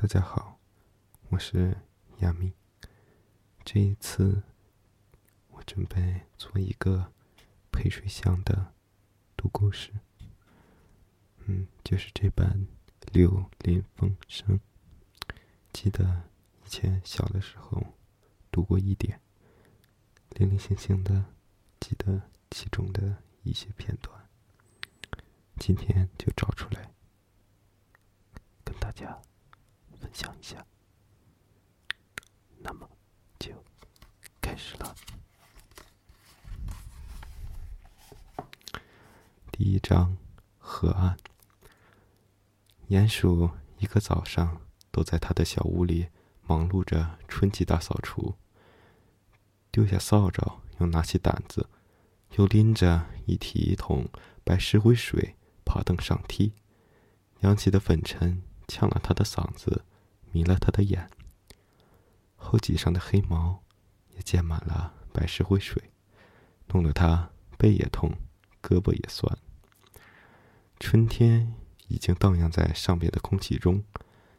大家好，我是亚米。这一次，我准备做一个陪睡香的读故事。嗯，就是这本《柳林风声》。记得以前小的时候读过一点，零零星星的记得其中的一些片段。今天就找出来跟大家分享一下。那么就开始了。第一章：河岸。鼹鼠一个早上都在他的小屋里忙碌着春季大扫除，丢下扫帚，又拿起掸子，又拎着一提一桶白石灰水。爬登上梯，扬起的粉尘呛了他的嗓子，迷了他的眼。后脊上的黑毛也溅满了白石灰水，弄得他背也痛，胳膊也酸。春天已经荡漾在上边的空气中，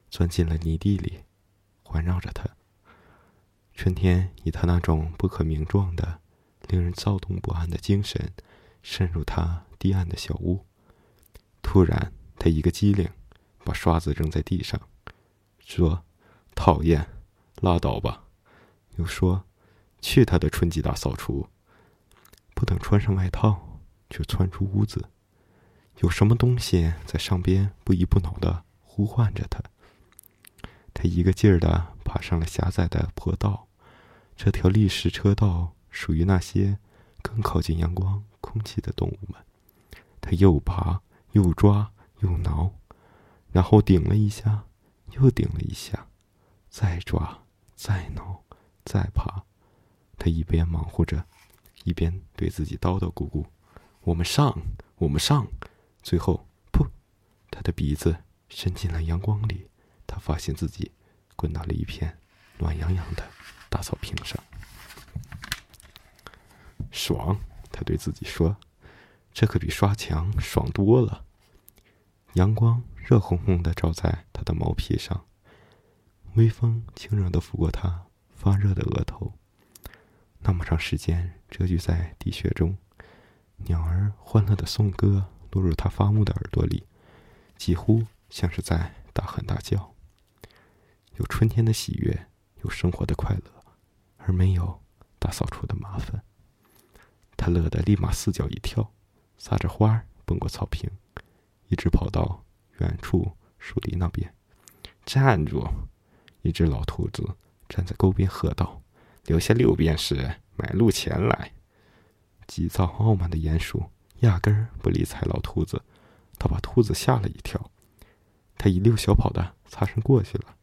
钻进了泥地里，环绕着他。春天以他那种不可名状的、令人躁动不安的精神，渗入他低暗的小屋。突然，他一个机灵，把刷子扔在地上，说：“讨厌，拉倒吧。”又说：“去他的春季大扫除！”不等穿上外套，就窜出屋子。有什么东西在上边不依不挠的呼唤着他。他一个劲儿的爬上了狭窄的坡道。这条砾石车道属于那些更靠近阳光、空气的动物们。他又爬。又抓又挠，然后顶了一下，又顶了一下，再抓，再挠，再爬。他一边忙活着，一边对自己叨叨咕咕：“我们上，我们上。”最后，噗，他的鼻子伸进了阳光里，他发现自己滚到了一片暖洋洋的大草坪上。爽，他对自己说。这可比刷墙爽多了。阳光热烘烘的照在他的毛皮上，微风轻柔的拂过他发热的额头。那么长时间蛰居在地穴中，鸟儿欢乐的颂歌落入他发木的耳朵里，几乎像是在大喊大叫。有春天的喜悦，有生活的快乐，而没有大扫除的麻烦。他乐得立马四脚一跳。撒着花儿奔过草坪，一直跑到远处树林那边。站住！一只老兔子站在沟边喝道：“留下六便士买路钱来。”急躁傲慢的鼹鼠压根儿不理睬老兔子，他把兔子吓了一跳。他一溜小跑的擦身过去了，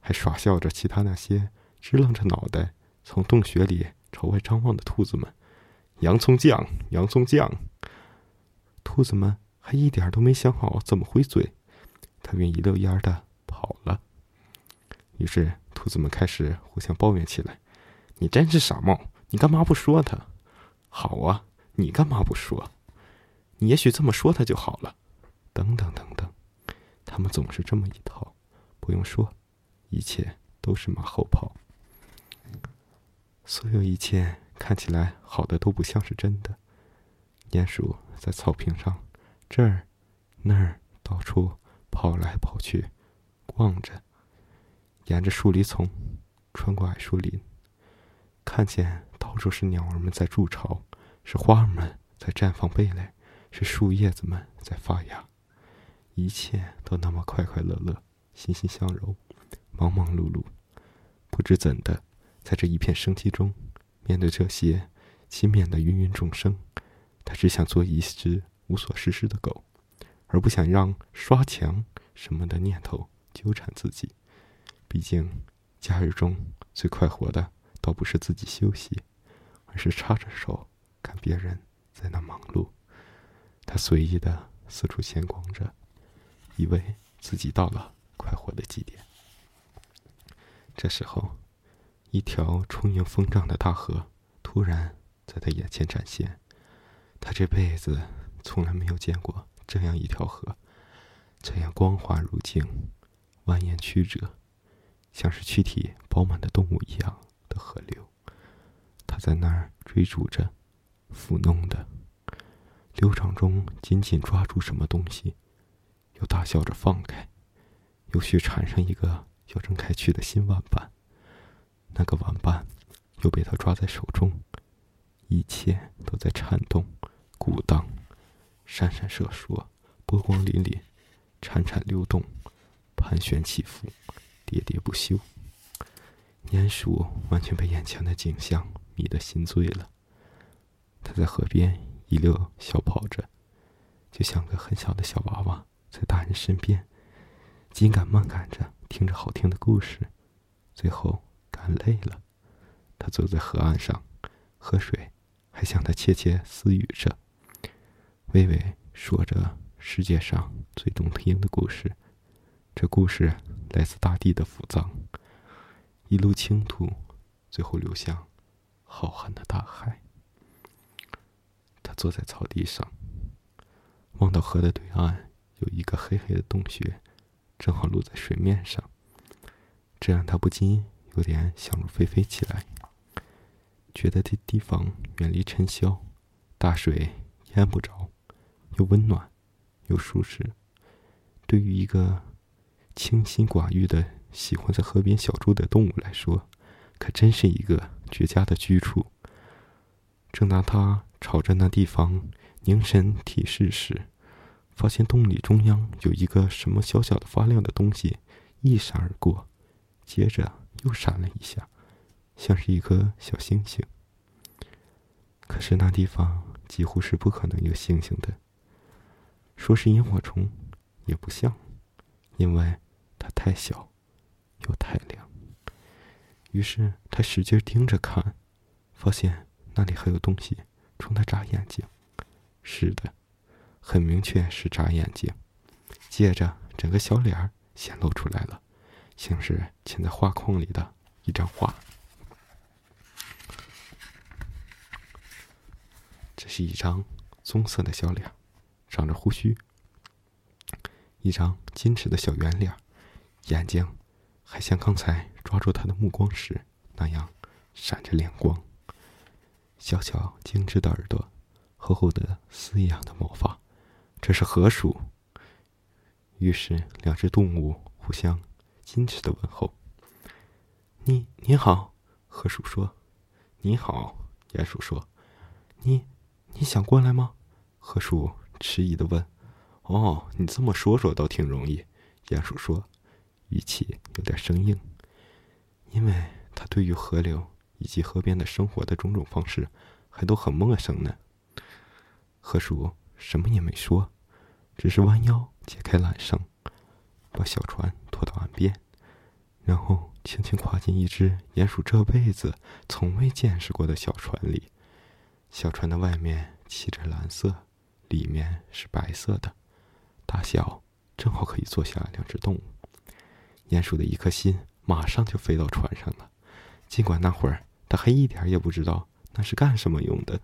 还耍笑着其他那些支棱着脑袋从洞穴里朝外张望的兔子们：“洋葱酱，洋葱酱。”兔子们还一点都没想好怎么回嘴，他便一溜烟儿的跑了。于是兔子们开始互相抱怨起来：“你真是傻帽，你干嘛不说他？好啊，你干嘛不说？你也许这么说他就好了。”等等等等，他们总是这么一套。不用说，一切都是马后炮。所有一切看起来好的都不像是真的。鼹鼠。在草坪上，这儿、那儿到处跑来跑去，逛着，沿着树篱丛，穿过矮树林，看见到处是鸟儿们在筑巢，是花儿们在绽放蓓蕾，是树叶子们在发芽，一切都那么快快乐乐、欣欣向荣、忙忙碌碌。不知怎的，在这一片生机中，面对这些轻蔑的芸芸众生。他只想做一只无所事事的狗，而不想让刷墙什么的念头纠缠自己。毕竟，假日中最快活的，倒不是自己休息，而是插着手看别人在那忙碌。他随意的四处闲逛着，以为自己到了快活的极点。这时候，一条充盈风胀的大河突然在他眼前展现。他这辈子从来没有见过这样一条河，这样光滑如镜，蜿蜒曲折，像是躯体饱满的动物一样的河流。它在那儿追逐着，抚弄的，流淌中紧紧抓住什么东西，又大笑着放开，又去缠上一个要挣开去的新玩伴。那个玩伴又被他抓在手中，一切都在颤动、鼓荡、闪闪烁烁、波光粼粼、潺潺流动、盘旋起伏、喋喋不休。鼹鼠完全被眼前的景象迷得心醉了。他在河边一溜小跑着，就像个很小的小娃娃，在大人身边紧赶慢赶着，听着好听的故事。最后赶累了，他坐在河岸上，河水还向他窃窃私语着，微微说着世界上最动听的故事。这故事来自大地的抚藏。一路倾吐，最后流向浩瀚的大海。他坐在草地上，望到河的对岸有一个黑黑的洞穴，正好露在水面上，这让他不禁有点想入非非起来。觉得这地方远离尘嚣，大水淹不着，又温暖，又舒适。对于一个清心寡欲的。喜欢在河边小住的动物来说，可真是一个绝佳的居处。正当他朝着那地方凝神体视时，发现洞里中央有一个什么小小的发亮的东西一闪而过，接着又闪了一下，像是一颗小星星。可是那地方几乎是不可能有星星的。说是萤火虫，也不像，因为它太小。又太亮，于是他使劲盯着看，发现那里还有东西冲他眨眼睛。是的，很明确是眨眼睛。接着，整个小脸儿显露出来了，像是嵌在画框里的一张画。这是一张棕色的小脸儿，长着胡须，一张矜持的小圆脸，眼睛。还像刚才抓住他的目光时那样闪着亮光。小巧精致的耳朵，厚厚的丝一样的毛发，这是河鼠。于是两只动物互相矜持的问候。你你好，河鼠说。你好，鼹鼠说。你你想过来吗？河鼠迟疑的问。哦，你这么说说倒挺容易，鼹鼠说。语气有点生硬，因为他对于河流以及河边的生活的种种方式还都很陌生呢。河鼠什么也没说，只是弯腰解开缆绳，把小船拖到岸边，然后轻轻跨进一只鼹鼠这辈子从未见识过的小船里。小船的外面漆着蓝色，里面是白色的，大小正好可以坐下两只动物。鼹鼠的一颗心马上就飞到船上了，尽管那会儿他还一点也不知道那是干什么用的。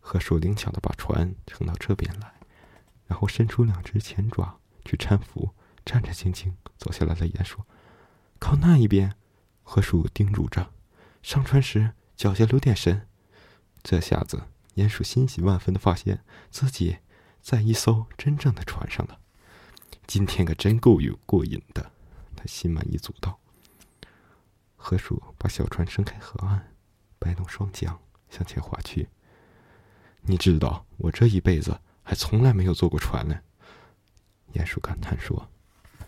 河鼠灵巧的把船撑到这边来，然后伸出两只前爪去搀扶战战兢兢走下来的鼹鼠。靠那一边，河鼠叮嘱着：“上船时脚下留点神。”这下子，鼹鼠欣喜万分的发现自己在一艘真正的船上了。今天可真够有过瘾的。他心满意足道。河鼠把小船伸开河岸，摆动双桨向前划去。你知道，我这一辈子还从来没有坐过船呢。鼹鼠感叹说：“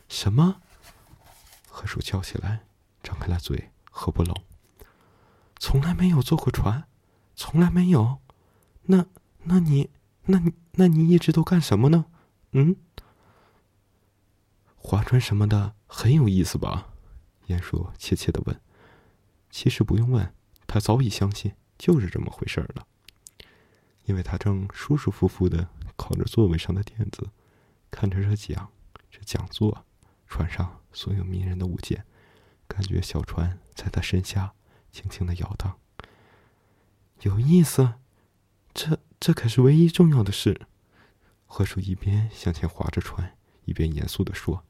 什么？”河鼠叫起来，张开了嘴，合不拢。从来没有坐过船，从来没有。那……那你……那……那你一直都干什么呢？嗯？划船什么的很有意思吧？鼹鼠怯怯的问。其实不用问，他早已相信就是这么回事了。因为他正舒舒服服的靠着座位上的垫子，看着这讲、这讲座、船上所有迷人的物件，感觉小船在他身下轻轻的摇荡。有意思，这这可是唯一重要的事。河鼠一边向前划着船，一边严肃的说。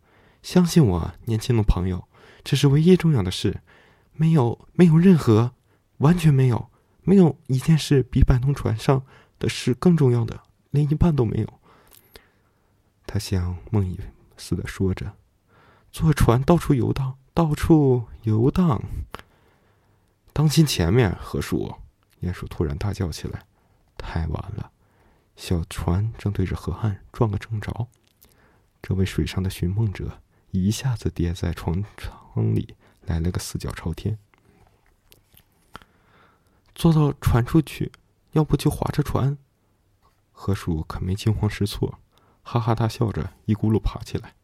相信我，年轻的朋友，这是唯一重要的事，没有，没有任何，完全没有，没有一件事比摆弄船上的事更重要的，连一半都没有。他像梦呓似的说着：“坐船到处游荡，到处游荡。”当心前面，何叔！鼹鼠突然大叫起来：“太晚了！”小船正对着河岸撞个正着。这位水上的寻梦者一下子跌在船舱里，来了个四脚朝天。坐到船出去，要不就划着船。河鼠可没惊慌失措，哈哈大笑着，一咕噜爬起来。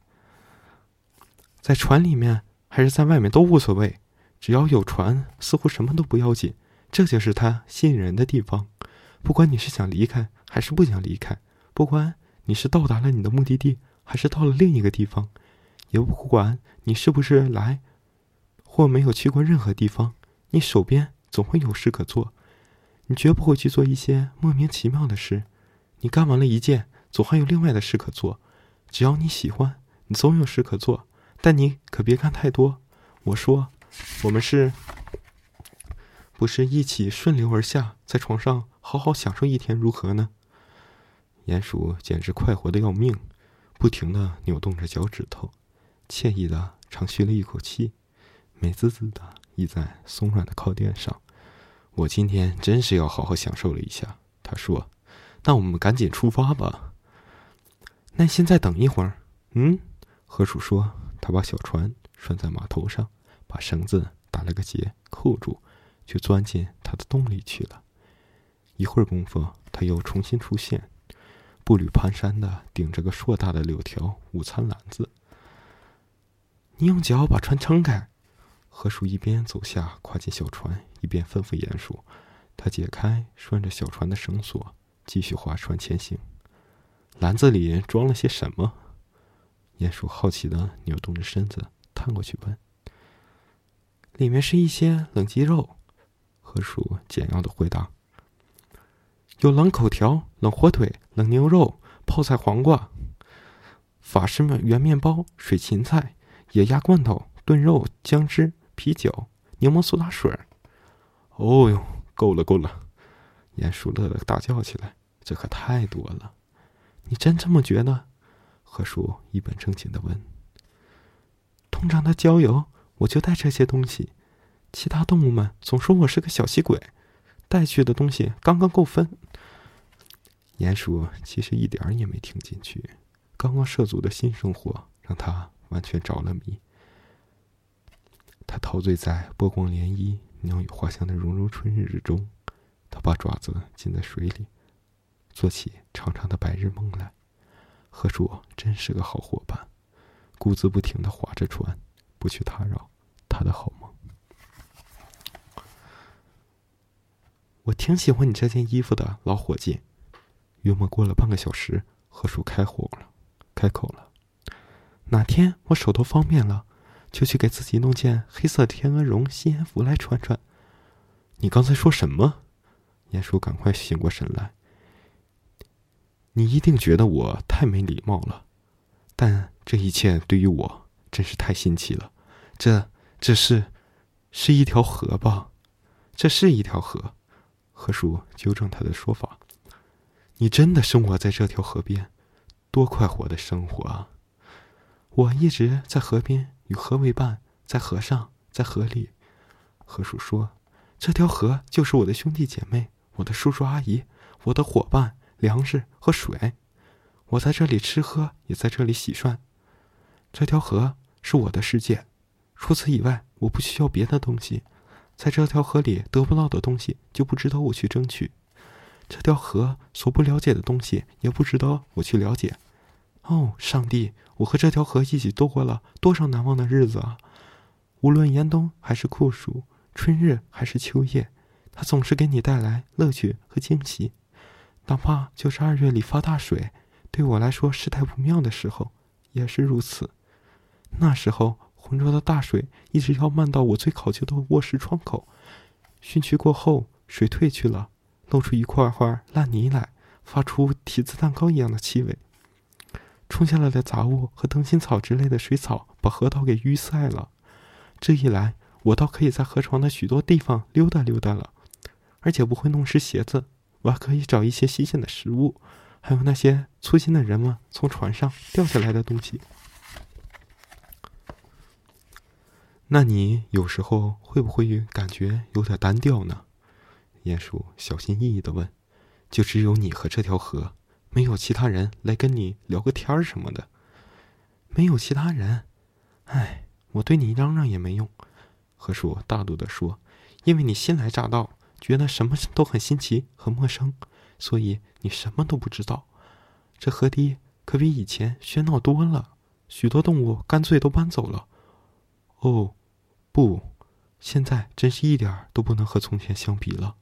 在船里面还是在外面都无所谓，只要有船，似乎什么都不要紧。这就是它吸引人的地方。不管你是想离开还是不想离开，不管你是到达了你的目的地。还是到了另一个地方，也不管你是不是来，或没有去过任何地方，你手边总会有事可做。你绝不会去做一些莫名其妙的事。你干完了一件，总还有另外的事可做。只要你喜欢，你总有事可做。但你可别干太多。我说，我们是不是一起顺流而下，在床上好好享受一天，如何呢？鼹鼠简直快活的要命。不停的扭动着脚趾头，惬意的长吁了一口气，美滋滋的倚在松软的靠垫上。我今天真是要好好享受了一下。他说：“那我们赶紧出发吧。”耐心再等一会儿。嗯，河鼠说：“他把小船拴在码头上，把绳子打了个结，扣住，就钻进他的洞里去了。一会儿功夫，他又重新出现。”步履蹒跚的顶着个硕大的柳条午餐篮子，你用脚把船撑开。河鼠一边走下，跨进小船，一边吩咐鼹鼠。他解开拴着小船的绳索，继续划船前行。篮子里装了些什么？鼹鼠好奇的扭动着身子，探过去问：“里面是一些冷鸡肉。”河鼠简要的回答。有冷口条、冷火腿、冷牛肉、泡菜黄瓜、法式面圆面包、水芹菜、野鸭罐头、炖肉、姜汁、啤酒、柠檬苏打水。哦哟，够了够了！鼹鼠乐得大叫起来：“这可太多了！”你真这么觉得？河鼠一本正经的问。通常的郊游，我就带这些东西。其他动物们总说我是个小气鬼。带去的东西刚刚够分。鼹鼠其实一点也没听进去，刚刚涉足的新生活让他完全着了迷。他陶醉在波光涟漪、鸟语花香的融融春日之中，他把爪子浸在水里，做起长长的白日梦来。河鼠真是个好伙伴，咕滋不停的划着船，不去打扰他的好梦。我挺喜欢你这件衣服的，老伙计。约莫过了半个小时，河鼠开火了，开口了：“哪天我手头方便了，就去给自己弄件黑色天鹅绒吸烟服来穿穿。”你刚才说什么？鼹鼠赶快醒过神来。你一定觉得我太没礼貌了，但这一切对于我真是太新奇了。这，这是，是一条河吧？这是一条河。河鼠纠正他的说法：“你真的生活在这条河边，多快活的生活啊！我一直在河边与河为伴，在河上，在河里。”河鼠说：“这条河就是我的兄弟姐妹，我的叔叔阿姨，我的伙伴，粮食和水。我在这里吃喝，也在这里洗涮。这条河是我的世界，除此以外，我不需要别的东西。”在这条河里得不到的东西，就不值得我去争取；这条河所不了解的东西，也不值得我去了解。哦，上帝，我和这条河一起度过了多少难忘的日子啊！无论严冬还是酷暑，春日还是秋夜，它总是给你带来乐趣和惊喜。哪怕就是二月里发大水，对我来说事态不妙的时候，也是如此。那时候。浑浊的大水一直要漫到我最考究的卧室窗口，汛去过后，水退去了，露出一块块烂泥来，发出提子蛋糕一样的气味。冲下来的杂物和灯芯草之类的水草把河道给淤塞了。这一来，我倒可以在河床的许多地方溜达溜达了，而且不会弄湿鞋子。我还可以找一些新鲜的食物，还有那些粗心的人们从船上掉下来的东西。那你有时候会不会感觉有点单调呢？鼹鼠小心翼翼的问：“就只有你和这条河，没有其他人来跟你聊个天儿什么的？没有其他人？哎，我对你嚷嚷也没用。”河鼠大度的说：“因为你新来乍到，觉得什么都很新奇和陌生，所以你什么都不知道。这河堤可比以前喧闹多了，许多动物干脆都搬走了。哦，不，现在真是一点都不能和从前相比了。”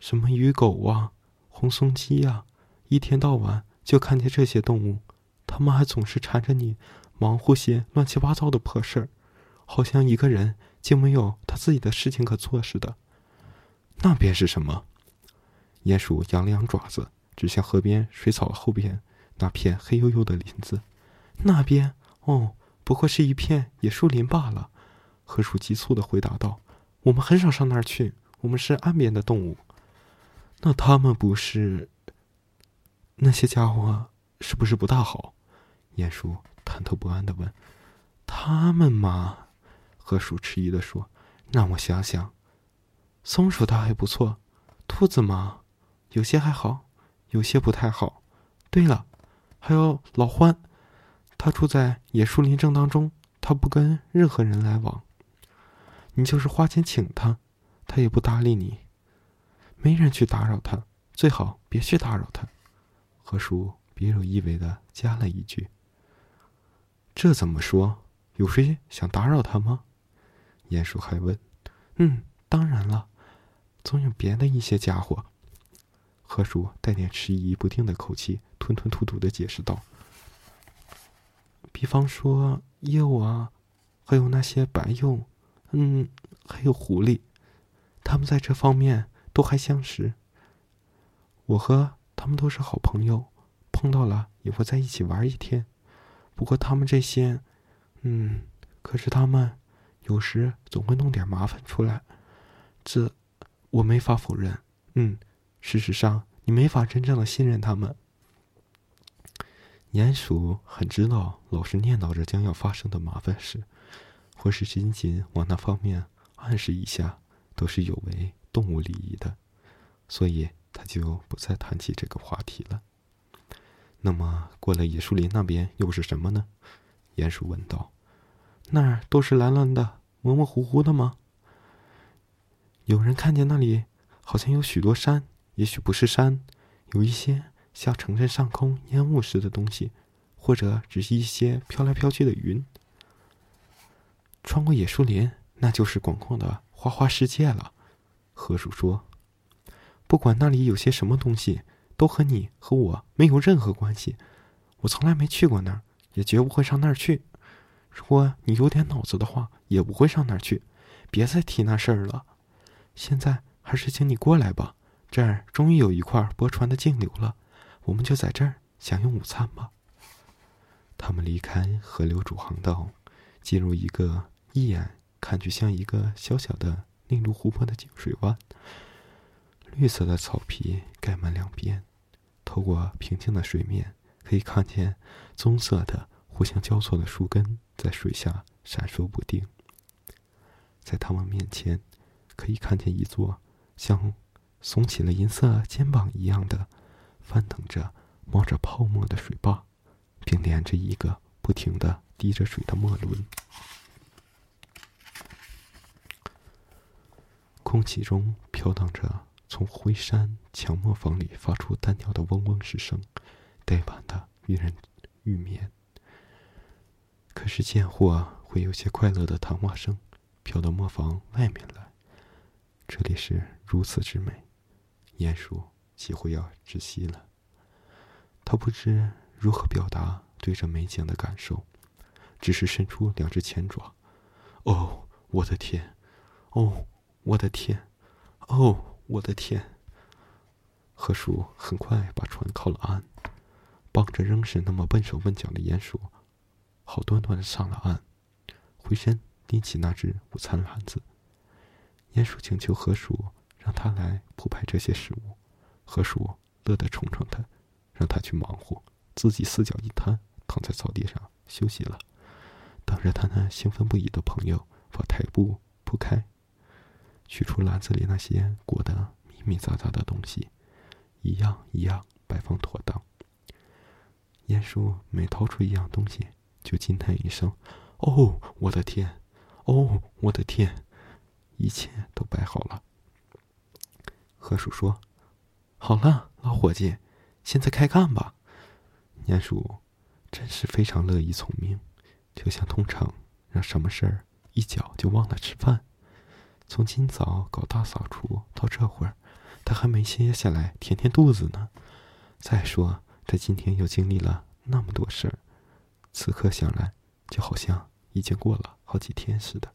什么鱼狗啊，红松鸡呀，一天到晚就看见这些动物，他们还总是缠着你，忙活些乱七八糟的破事儿，好像一个人竟没有他自己的事情可做似的。那边是什么？鼹鼠扬了扬爪子，指向河边水草后边那片黑黝黝的林子。那边哦，不过是一片野树林罢了。河鼠急促的回答道：“我们很少上那儿去，我们是岸边的动物。”那他们不是？那些家伙是不是不大好？鼹鼠忐忑不安的问。他们嘛，河鼠迟疑的说：“让我想想，松鼠倒还不错，兔子嘛，有些还好，有些不太好。对了，还有老獾，他住在野树林正当中，他不跟任何人来往。你就是花钱请他，他也不搭理你。”没人去打扰他，最好别去打扰他。何叔别有意味的加了一句：“这怎么说？有谁想打扰他吗？”鼹鼠还问：“嗯，当然了，总有别的一些家伙。”何叔带点迟疑不定的口气，吞吞吐吐的解释道：“比方说鼬啊，还有那些白鼬，嗯，还有狐狸，他们在这方面。”都还相识，我和他们都是好朋友，碰到了也会在一起玩一天。不过他们这些，嗯，可是他们有时总会弄点麻烦出来，这我没法否认。嗯，事实上你没法真正的信任他们。鼹鼠很知道，老是念叨着将要发生的麻烦事，或是仅仅往那方面暗示一下，都是有违。动物礼仪的，所以他就不再谈起这个话题了。那么，过了野树林那边又是什么呢？鼹鼠问道。“那儿都是蓝蓝的、模模糊糊的吗？”有人看见那里好像有许多山，也许不是山，有一些像城镇上空烟雾似的东西，或者只是一些飘来飘去的云。穿过野树林，那就是广阔的花花世界了。河鼠说：“不管那里有些什么东西，都和你和我没有任何关系。我从来没去过那儿，也绝不会上那儿去。如果你有点脑子的话，也不会上那儿去。别再提那事儿了。现在还是请你过来吧。这儿终于有一块泊船的径流了，我们就在这儿享用午餐吧。”他们离开河流主航道，进入一个一眼看去像一个小小的。内陆湖泊的井水湾，绿色的草皮盖满两边，透过平静的水面，可以看见棕色的互相交错的树根在水下闪烁不定。在他们面前，可以看见一座像耸起了银色肩膀一样的翻腾着、冒着泡沫的水坝，并连着一个不停的滴着水的墨轮。空气中飘荡着从灰山墙磨坊里发出单调的嗡嗡之声，呆板的令人欲眠。可是贱货会有些快乐的谈话声飘到磨坊外面来。这里是如此之美，鼹鼠几乎要窒息了。他不知如何表达对这美景的感受，只是伸出两只前爪。哦，我的天！哦。我的天，哦，我的天！河鼠很快把船靠了岸，帮着仍是那么笨手笨脚的鼹鼠，好端端的上了岸，回身拎起那只午餐篮子。鼹鼠请求河鼠让他来铺排这些食物，河鼠乐得宠宠的，让他去忙活，自己四脚一摊，躺在草地上休息了。等着他那兴奋不已的朋友把台布铺开，取出篮子里那些裹得密密匝匝的东西，一样一样摆放妥当。鼹鼠每掏出一样东西，就惊叹一声：“哦，我的天！哦，我的天！一切都摆好了。”河鼠说：“好了，老伙计，现在开干吧。”鼹鼠真是非常乐意从命，就像通常让什么事儿一搅就忘了吃饭。从今早搞大扫除到这会儿，他还没歇下来填填肚子呢。再说。他今天又经历了那么多事儿，此刻想来，就好像已经过了好几天似的。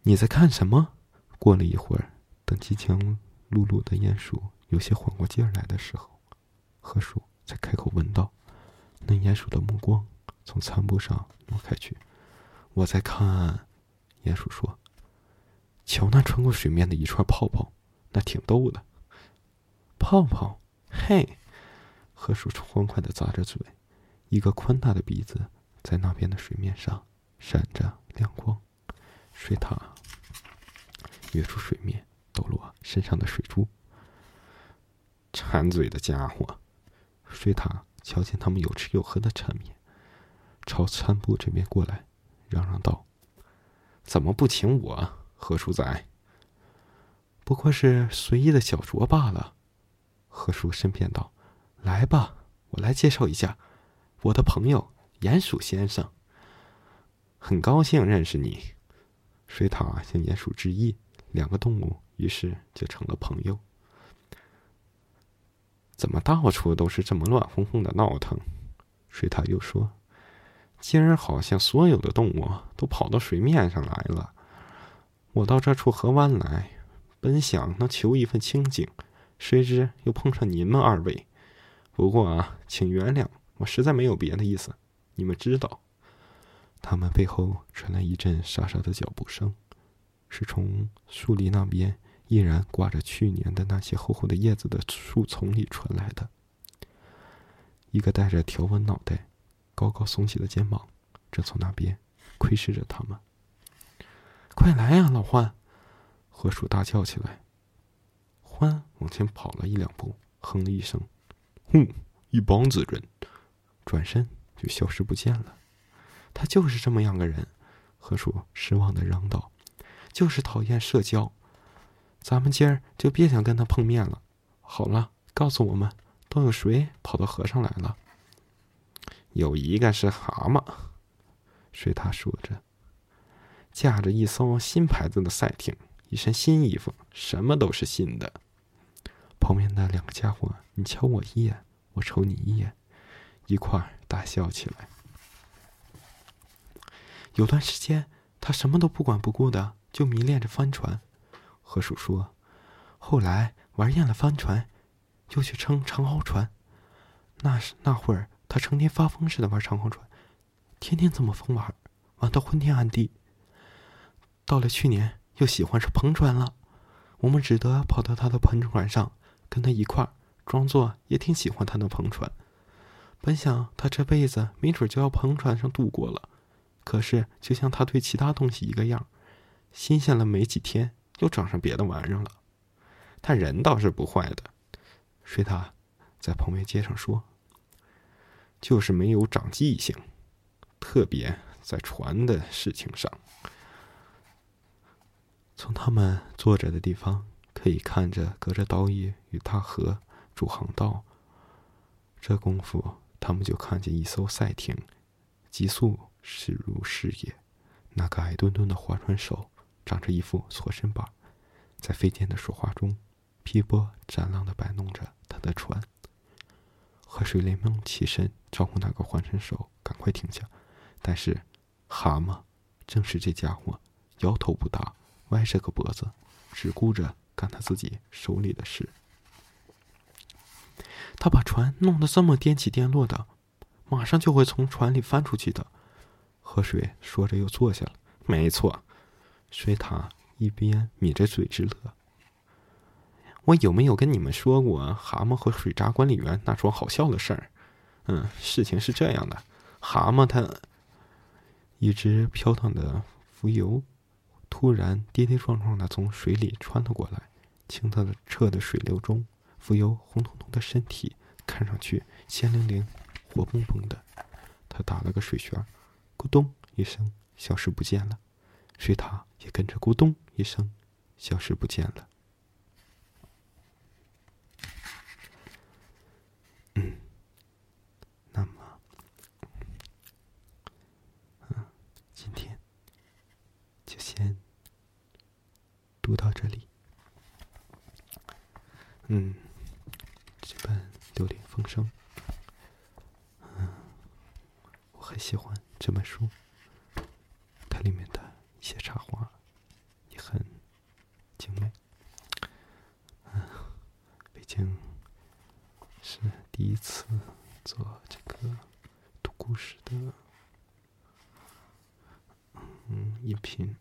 你在看什么？过了一会儿，等饥肠辘辘的鼹鼠有些缓过劲儿来的时候，河鼠才开口问道。那鼹鼠的目光从餐布上挪开去。我在看，鼹鼠说：“瞧那穿过水面的一串泡泡，那挺逗的。”泡泡，嘿！河鼠欢快的咂着嘴，一个宽大的鼻子在那边的水面上闪着亮光。水獭跃出水面，抖落身上的水珠。馋嘴的家伙！水獭瞧见他们有吃有喝的场面，朝餐布这边过来，嚷嚷道：“怎么不请我，河鼠仔？不过是随意的小酌罢了。”河鼠申辩道：“来吧，我来介绍一下，我的朋友鼹鼠先生。很高兴认识你。”水獭向鼹鼠致意，两个动物于是就成了朋友。怎么到处都是这么乱哄哄的闹腾？水獭又说：“今儿好像所有的动物都跑到水面上来了。我到这处河湾来，本想能求一份清静。”谁知又碰上您们二位，不过啊，请原谅，我实在没有别的意思。你们知道，他们背后传来一阵沙沙的脚步声，是从树林那边依然挂着去年的那些厚厚的叶子的树丛里传来的。一个带着条纹脑袋、高高耸起的肩膀，正从那边窥视着他们。快来呀，老獾！河鼠大叫起来。欢往前跑了一两步，哼了一声：“呼！”一帮子人，转身就消失不见了。他就是这么样个人。河鼠失望的嚷道：“就是讨厌社交，咱们今儿就别想跟他碰面了。好了，告诉我们，都有谁跑到河上来了？”有一个是蛤蟆，水獭说着，驾着一艘新牌子的赛艇，一身新衣服，什么都是新的。旁边的两个家伙，你瞧我一眼，我瞅你一眼，一块儿大笑起来。有段时间，他什么都不管不顾的，就迷恋着帆船。河鼠说：“后来玩厌了帆船，又去乘长号船。那是那会儿，他成天发疯似的玩长空船，天天这么疯玩，玩到昏天暗地。到了去年，又喜欢上篷船了，我们只得跑到他的篷船上。”跟他一块儿，装作也挺喜欢他的篷船。本想他这辈子没准就要篷船上度过了，可是就像他对其他东西一个样，新鲜了没几天，又长上别的玩意儿了。他人倒是不坏的，水獭在旁边街上说：“就是没有长记性，特别在船的事情上。”从他们坐着的地方。可以看着隔着岛屿与大河主航道。这功夫，他们就看见一艘赛艇急速驶入视野。那个矮墩墩的划船手，长着一副错身板，在飞溅的水花中，劈波斩浪的摆弄着他的船。河水连忙起身招呼那个划船手赶快停下，但是蛤蟆正是这家伙，摇头不答，歪着个脖子，只顾着。干他自己手里的事。他把船弄得这么颠起颠落的，马上就会从船里翻出去的。河水说着又坐下了。没错，水獭一边抿着嘴直乐。我有没有跟你们说过蛤蟆和水闸管理员那桩好笑的事儿？嗯，事情是这样的，蛤蟆它一只飘荡的浮游，突然跌跌撞撞的从水里穿了过来。清澈的澈的水流中，浮游红彤彤的身体看上去鲜灵灵、活蹦蹦的。他打了个水旋，咕咚一声消失不见了。水獭也跟着咕咚一声消失不见了。嗯，那么，嗯，今天就先读到这里。嗯，这本《榴莲风声》，嗯，我很喜欢这本书，它里面的一些插画也很精美。嗯，毕竟是第一次做这个读故事的，嗯，音频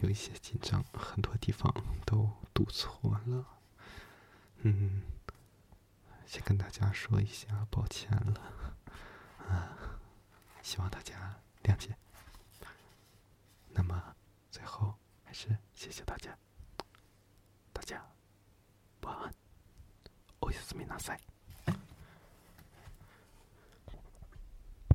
有一些紧张，很多地方都读错了。嗯，先跟大家说一下抱歉了，